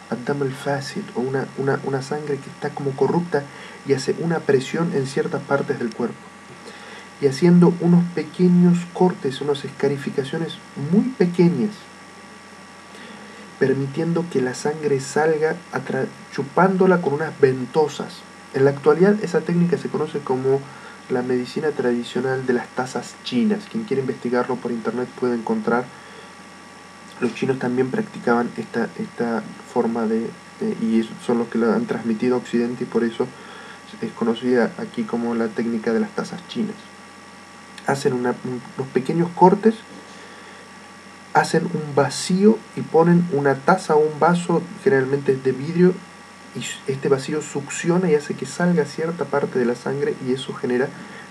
Adam el fácil, o una, una, una sangre que está como corrupta y hace una presión en ciertas partes del cuerpo. Y haciendo unos pequeños cortes, unas escarificaciones muy pequeñas, permitiendo que la sangre salga chupándola con unas ventosas. En la actualidad esa técnica se conoce como la medicina tradicional de las tazas chinas. Quien quiere investigarlo por internet puede encontrar. Los chinos también practicaban esta, esta forma de, y son los que la han transmitido a Occidente y por eso es conocida aquí como la técnica de las tazas chinas. Hacen unos pequeños cortes hacen un vacío y ponen una taza o un vaso, generalmente de vidrio, y este vacío succiona y hace que salga cierta parte de la sangre y eso genera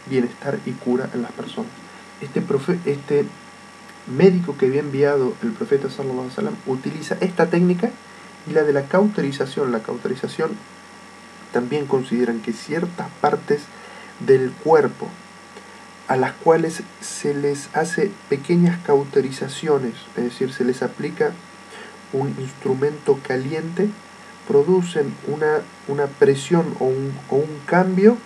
bienestar y cura en las personas. Este, profe, este médico que había enviado el profeta sallallahu alaihi wasallam utiliza esta técnica y la de la cauterización. La cauterización también consideran que ciertas partes del cuerpo a las cuales se les hace pequeñas cauterizaciones, es decir, se les aplica un instrumento caliente, producen una, una presión o un, o un, cambio,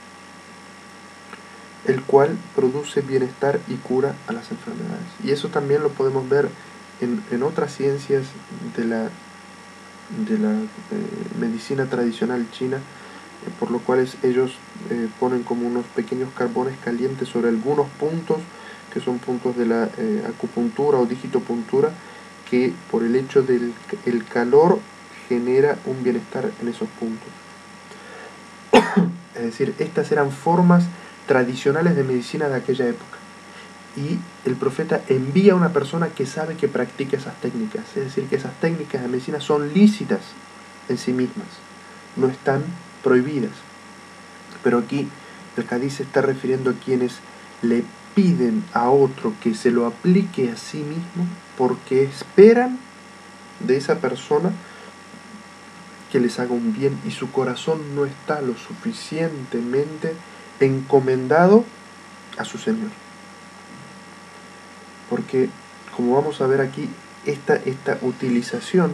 el cual produce bienestar y cura a las enfermedades. Y eso también lo podemos ver en, en otras ciencias de la, de la eh, medicina tradicional china, por lo cual ellos eh, ponen como unos pequeños carbones calientes sobre algunos puntos que son puntos de la eh, acupuntura o digitopuntura que por el hecho del el calor genera un bienestar en esos puntos. (coughs) es decir, estas eran formas tradicionales de medicina de aquella época. Y el profeta envía a una persona que sabe que practica esas técnicas. Es decir, que esas técnicas de medicina son lícitas en sí mismas. No están prohibidas. Pero aquí el Cádiz se está refiriendo a quienes le piden a otro que se lo aplique a sí mismo porque esperan de esa persona que les haga un bien y su corazón no está lo suficientemente encomendado a su Señor. Porque, como vamos a ver aquí, esta, esta utilización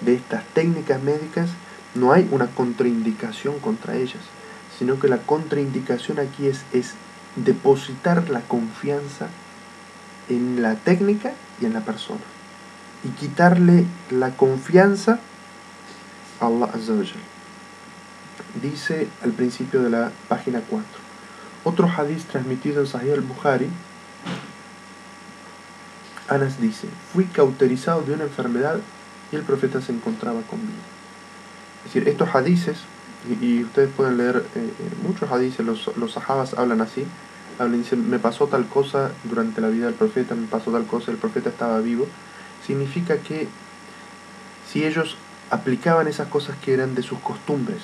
de estas técnicas médicas no hay una contraindicación contra ellas, sino que la contraindicación aquí es, depositar la confianza en la técnica y en la persona. Y quitarle la confianza a Allah Azza Dice al principio de la página 4. Otro hadith transmitido en Sahih al-Bukhari, Anas dice, fui cauterizado de una enfermedad y el profeta se encontraba conmigo. Es decir, estos hadices, y, ustedes pueden leer eh, eh, muchos hadices, los, los sahabas hablan así, hablan, dicen, me pasó tal cosa durante la vida del profeta, me pasó tal cosa, el profeta estaba vivo, significa que si ellos aplicaban esas cosas que eran de sus costumbres,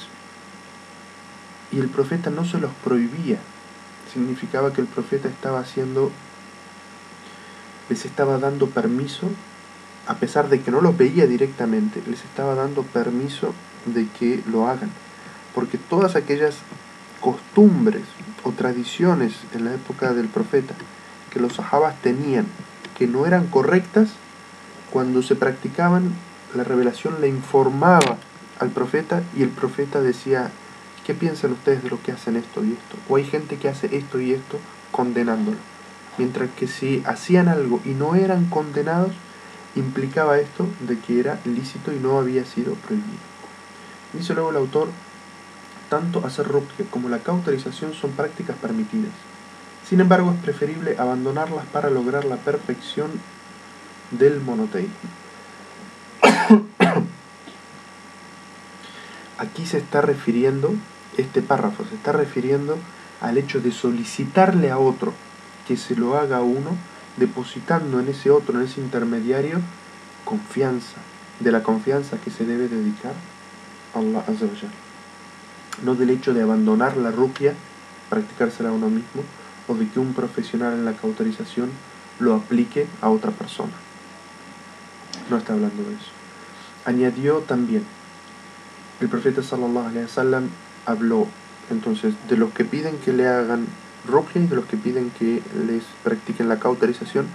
y el profeta no se los prohibía, significaba que el profeta estaba haciendo, les estaba dando permiso, a pesar de que no los veía directamente, les estaba dando permiso de que lo hagan. Porque todas aquellas costumbres o tradiciones en la época del profeta que los sahabas tenían que no eran correctas, cuando se practicaban, la revelación le informaba al profeta y el profeta decía, ¿qué piensan ustedes de lo que hacen esto y esto? O hay gente que hace esto y esto condenándolo. Mientras que si hacían algo y no eran condenados, implicaba esto de que era lícito y no había sido prohibido. Dice luego el autor, tanto hacer ruqya como la cauterización son prácticas permitidas. Sin embargo, es preferible abandonarlas para lograr la perfección del monoteísmo. (coughs) Aquí se está refiriendo, este párrafo se está refiriendo al hecho de solicitarle a otro que se lo haga a uno, depositando en ese otro, en ese intermediario, confianza, de la confianza que se debe dedicar Allah No del hecho de abandonar la ruqya, practicársela a uno mismo, o de que un profesional en la cauterización lo aplique a otra persona. No está hablando de eso. Añadió también, el profeta sallallahu alaihi wasallam habló entonces de los que piden que le hagan ruqya y de los que piden que les practiquen la cauterización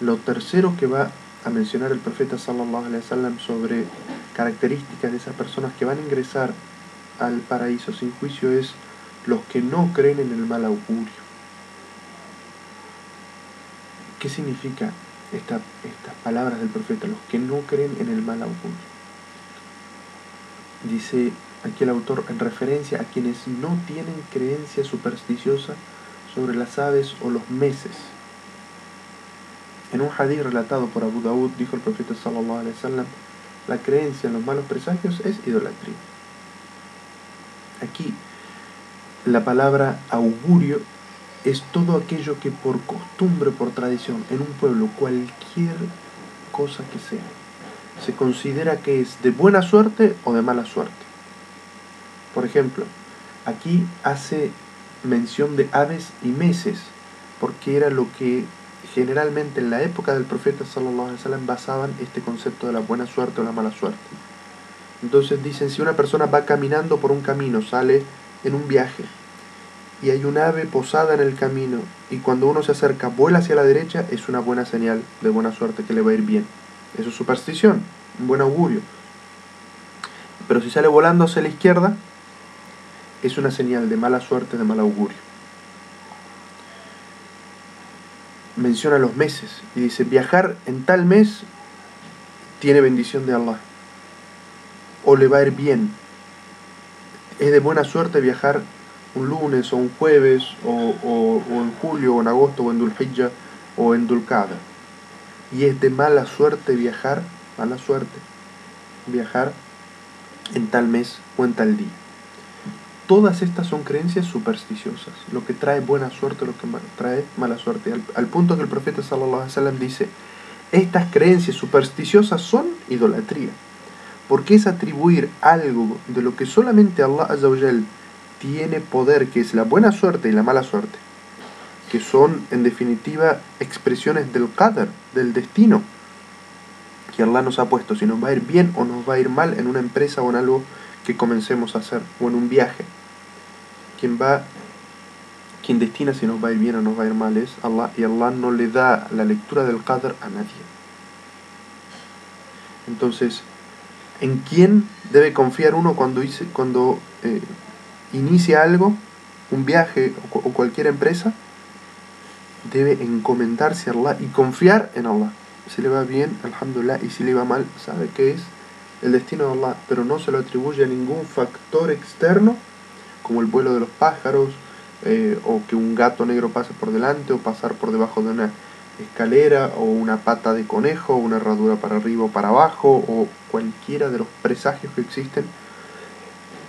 Lo tercero que va a mencionar el profeta sallallahu sobre características de esas personas que van a ingresar al paraíso sin juicio es los que no creen en el mal augurio. ¿Qué significa esta, estas palabras del profeta? Los que no creen en el mal augurio. Dice aquí el autor en referencia a quienes no tienen creencia supersticiosa sobre las aves o los meses. En un hadith relatado por Abu Dawud dijo el profeta sallallahu alaihi wasallam, la creencia en los malos presagios es idolatría. Aquí la palabra augurio es todo aquello que por costumbre, por tradición, en un pueblo, cualquier cosa que sea, se considera que es de buena suerte o de mala suerte. Por ejemplo, aquí hace mención de aves y meses, porque era lo que generalmente en la época del profeta sallallahu alaihi wasallam basaban este concepto de la buena suerte o la mala suerte. Entonces dicen, si una persona va caminando por un camino, sale en un viaje, y hay un ave posada en el camino, y cuando uno se acerca vuela hacia la derecha, es una buena señal de buena suerte que le va a ir bien. Eso es superstición, un buen augurio. Pero si sale volando hacia la izquierda, es una señal de mala suerte, de mal augurio. Menciona los meses y dice, viajar en tal mes tiene bendición de Allah. O le va a ir bien. Es de buena suerte viajar un lunes o un jueves o, en julio o en agosto o en Dulhijjah o en Dulcada. Y es de mala suerte viajar, mala suerte, viajar en tal mes o en tal día. Todas estas son creencias supersticiosas, lo que trae buena suerte, lo que trae mala suerte. Al, punto que el profeta sallallahu alaihi dice, estas creencias supersticiosas son idolatría, porque es atribuir algo de lo que solamente Allah Azza tiene poder, que es la buena suerte y la mala suerte, que son en definitiva expresiones del qadr, del destino que Allah nos ha puesto, si nos va a ir bien o nos va a ir mal en una empresa o en algo que comencemos a hacer, o en un viaje. Quien va, quien destina si nos va a ir bien o nos va a ir mal es Allah, y Allah no le da la lectura del qadr a nadie. Entonces, ¿en quién debe confiar uno cuando, cuando eh, inicia algo, un viaje o, cualquier empresa, debe encomendarse a Allah y confiar en Allah. Si le va bien, alhamdulillah, y si le va mal, sabe que es el destino de Allah, pero no se lo atribuye a ningún factor externo, como el vuelo de los pájaros, eh, o que un gato negro pase por delante, o pasar por debajo de una escalera, o una pata de conejo, una herradura para arriba o para abajo, o cualquiera de los presagios que existen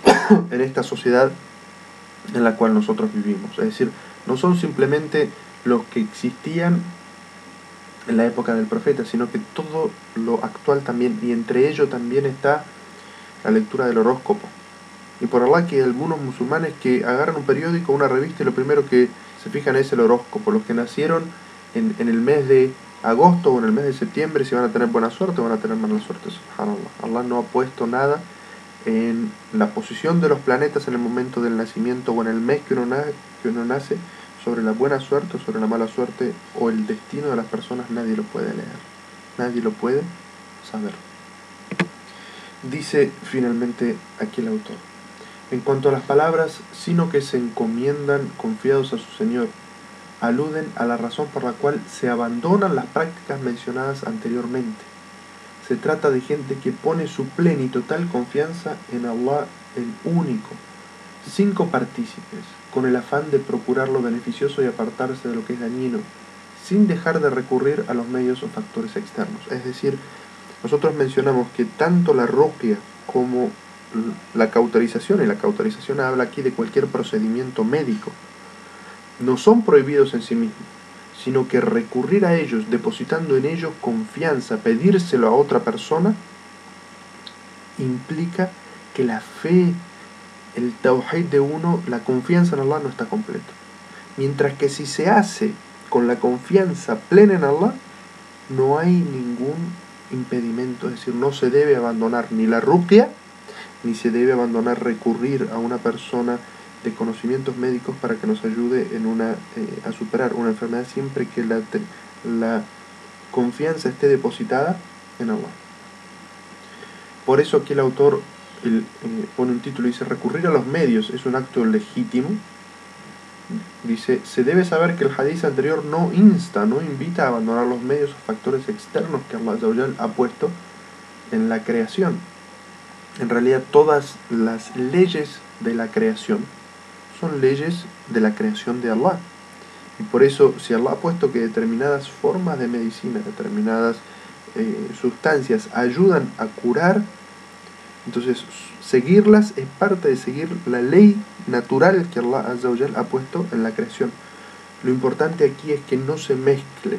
(coughs) en esta sociedad en la cual nosotros vivimos. Es decir, no son simplemente los que existían en la época del profeta, sino que todo lo actual también, y entre ellos también está la lectura del horóscopo. Y por Allah que algunos musulmanes que agarran un periódico, una revista, y lo primero que se fijan es el horóscopo. Los que nacieron en, en el mes de agosto o en el mes de septiembre, si van a tener buena suerte o van a tener mala suerte. Subhanallah. Allah no ha puesto nada en la posición de los planetas en el momento del nacimiento o en el mes que uno, que uno nace, sobre la buena suerte o sobre la mala suerte o el destino de las personas, nadie lo puede leer. Nadie lo puede saber. Dice finalmente aquí el autor. En cuanto a las palabras, sino que se encomiendan confiados a su Señor, aluden a la razón por la cual se abandonan las prácticas mencionadas anteriormente se trata de gente que pone su plena y total confianza en Allah el único, sin copartícipes, con el afán de procurar lo beneficioso y apartarse de lo que es dañino, sin dejar de recurrir a los medios o factores externos. Es decir, nosotros mencionamos que tanto la roquia como la cauterización, y la cauterización habla aquí de cualquier procedimiento médico, no son prohibidos en sí mismos sino que recurrir a ellos, depositando en ellos confianza, pedírselo a otra persona, implica que la fe, el tawhid de uno, la confianza en Allah no está completo. Mientras que si se hace con la confianza plena en Allah, no hay ningún impedimento, es decir, no se debe abandonar ni la ruqya, ni se debe abandonar recurrir a una persona de conocimientos médicos para que nos ayude en una, eh, a superar una enfermedad siempre que la, la confianza esté depositada en Allah. Por eso aquí el autor eh, pone un título y dice, recurrir a los medios es un acto legítimo. Dice, se debe saber que el hadith anterior no insta, no invita a abandonar los medios o factores externos que Allah ha puesto en la creación. En realidad todas las leyes de la creación son leyes de la creación de Allah. Y por eso, si Allah ha puesto que determinadas formas de medicina, determinadas eh, sustancias ayudan a curar, entonces seguirlas es parte de seguir la ley natural que Allah ha puesto en la creación. Lo importante aquí es que no se mezcle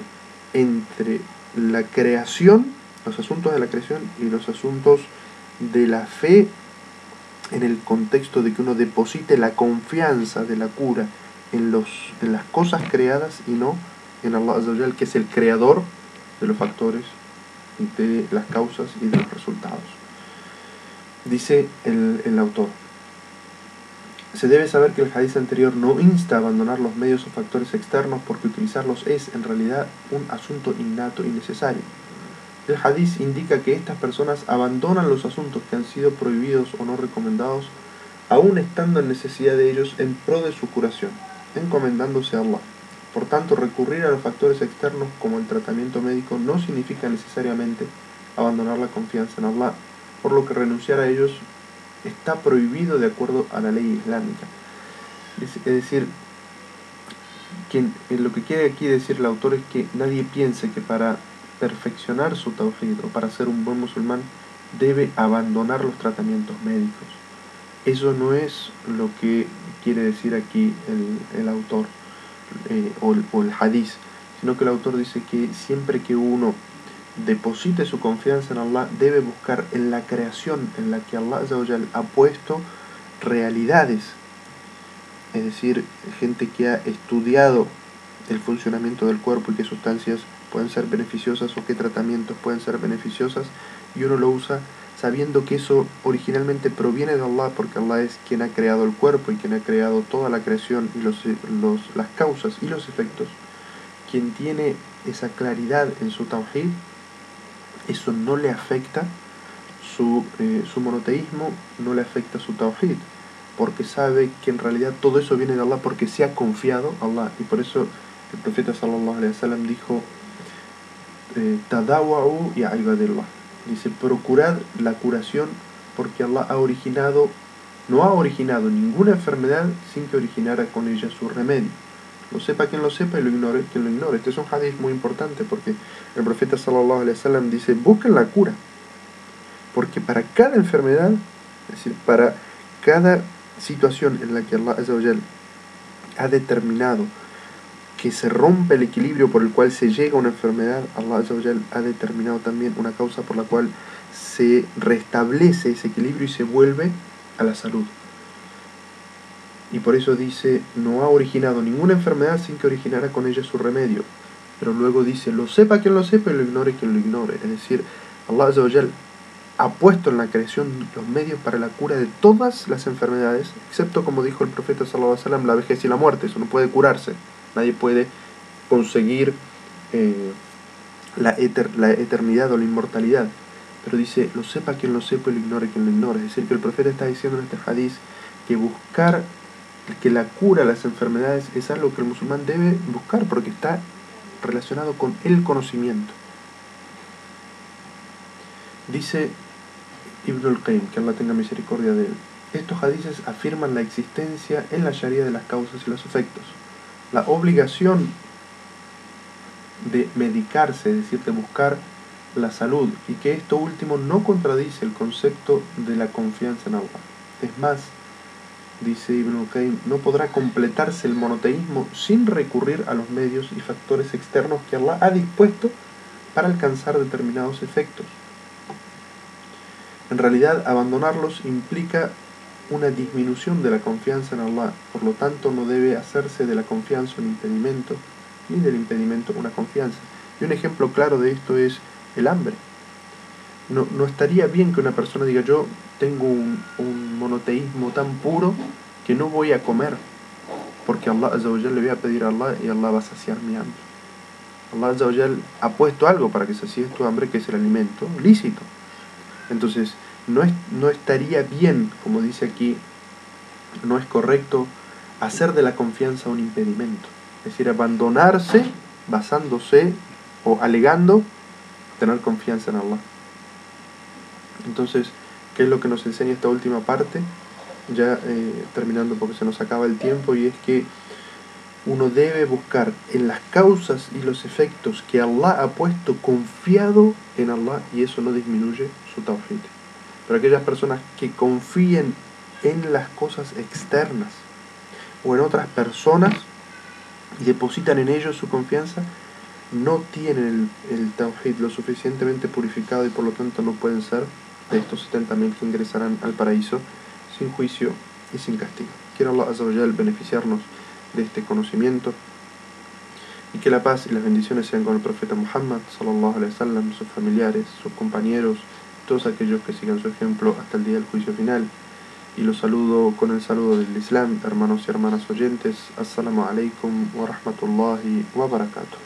entre la creación, los asuntos de la creación y los asuntos de la fe en el contexto de que uno deposite la confianza de la cura en, los, en las cosas creadas y no en Allah que es el creador de los factores, de las causas y de los resultados. Dice el, el autor, se debe saber que el hadith anterior no insta a abandonar los medios o factores externos porque utilizarlos es en realidad un asunto innato y necesario. El hadith indica que estas personas abandonan los asuntos que han sido prohibidos o no recomendados, aún estando en necesidad de ellos en pro de su curación, encomendándose a Allah. Por tanto, recurrir a los factores externos como el tratamiento médico no significa necesariamente abandonar la confianza en Allah, por lo que renunciar a ellos está prohibido de acuerdo a la ley islámica. Es, decir, quien, lo que quiere aquí decir el autor es que nadie piense que para perfeccionar su tawhid o para ser un buen musulmán debe abandonar los tratamientos médicos. Eso no es lo que quiere decir aquí el, autor eh, o, el, o el hadith, sino que el autor dice que siempre que uno deposite su confianza en Allah debe buscar en la creación en la que Allah ha puesto realidades, es decir, gente que ha estudiado el funcionamiento del cuerpo y qué sustancias pueden ser beneficiosas o qué tratamientos pueden ser beneficiosas y uno lo usa sabiendo que eso originalmente proviene de Allah porque Allah es quien ha creado el cuerpo y quien ha creado toda la creación y los, las causas y los efectos. Quien tiene esa claridad en su tawhid eso no le afecta su, eh, su monoteísmo, no le afecta su tawhid porque sabe que en realidad todo eso viene de Allah porque se ha confiado a Allah. Y por eso el profeta sallallahu alaihi wasallam dijo eh, Tadawa'u y ibadillah. Dice, procurad la curación porque Allah ha originado, no ha originado ninguna enfermedad sin que originara con ella su remedio. Lo sepa quien lo sepa y lo ignore quien lo ignore. Este es un hadith muy importante porque el profeta sallallahu alaihi wasallam dice, busquen la cura. Porque para cada enfermedad, es decir, para cada situación en la que Allah ha determinado que se rompe el equilibrio por el cual se llega a una enfermedad, Allah ha determinado también una causa por la cual se restablece ese equilibrio y se vuelve a la salud. Y por eso dice, no ha originado ninguna enfermedad sin que originara con ella su remedio. Pero luego dice, lo sepa quien lo sepa y lo ignore quien lo ignore. Es decir, Allah ha puesto en la creación los medios para la cura de todas las enfermedades, excepto como dijo el profeta sallallahu alaihi la vejez y la muerte, eso no puede curarse. Nadie puede conseguir eh, la, eternidad o la inmortalidad. Pero dice, lo sepa quien lo sepa y lo ignore quien lo ignore. Es decir, que el profeta está diciendo en este hadith que buscar que la cura de las enfermedades es algo que el musulmán debe buscar porque está relacionado con el conocimiento. Dice Ibn al-Qayyim, que Allah tenga misericordia de él. Estos hadices afirman la existencia en la Sharia de las causas y los efectos la obligación de medicarse, es decir, de buscar la salud, y que esto último no contradice el concepto de la confianza en Allah. Es más, dice Ibn Qayyim, no podrá completarse el monoteísmo sin recurrir a los medios y factores externos que Allah ha dispuesto para alcanzar determinados efectos. En realidad, abandonarlos implica una disminución de la confianza en Allah, por lo tanto no debe hacerse de la confianza un impedimento, ni del impedimento una confianza. Y un ejemplo claro de esto es el hambre. No, no estaría bien que una persona diga yo tengo un, un, monoteísmo tan puro que no voy a comer, porque Allah le voy a pedir a Allah y Allah va a saciar mi hambre. Allah ha puesto algo para que sacies tu hambre, que es el alimento lícito. Entonces, no, es, no estaría bien, como dice aquí, no es correcto hacer de la confianza un impedimento. Es decir, abandonarse basándose o alegando tener confianza en Allah. Entonces, ¿qué es lo que nos enseña esta última parte? Ya eh, terminando porque se nos acaba el tiempo y es que uno debe buscar en las causas y los efectos que Allah ha puesto confiado en Allah y eso no disminuye su tawhid. Pero aquellas personas que confíen en las cosas externas o en otras personas y depositan en ellos su confianza, no tienen el, el tawhid lo suficientemente purificado y por lo tanto no pueden ser de estos 70.000 que ingresarán al paraíso sin juicio y sin castigo. Quiero Allah beneficiarnos de este conocimiento y que la paz y las bendiciones sean con el profeta Muhammad sallallahu alaihi wasallam, sus familiares, sus compañeros, todos aquellos que sigan su ejemplo hasta el día del juicio final. Y los saludo con el saludo del Islam, hermanos y hermanas oyentes. Assalamu alaikum wa rahmatullahi wa barakatuh.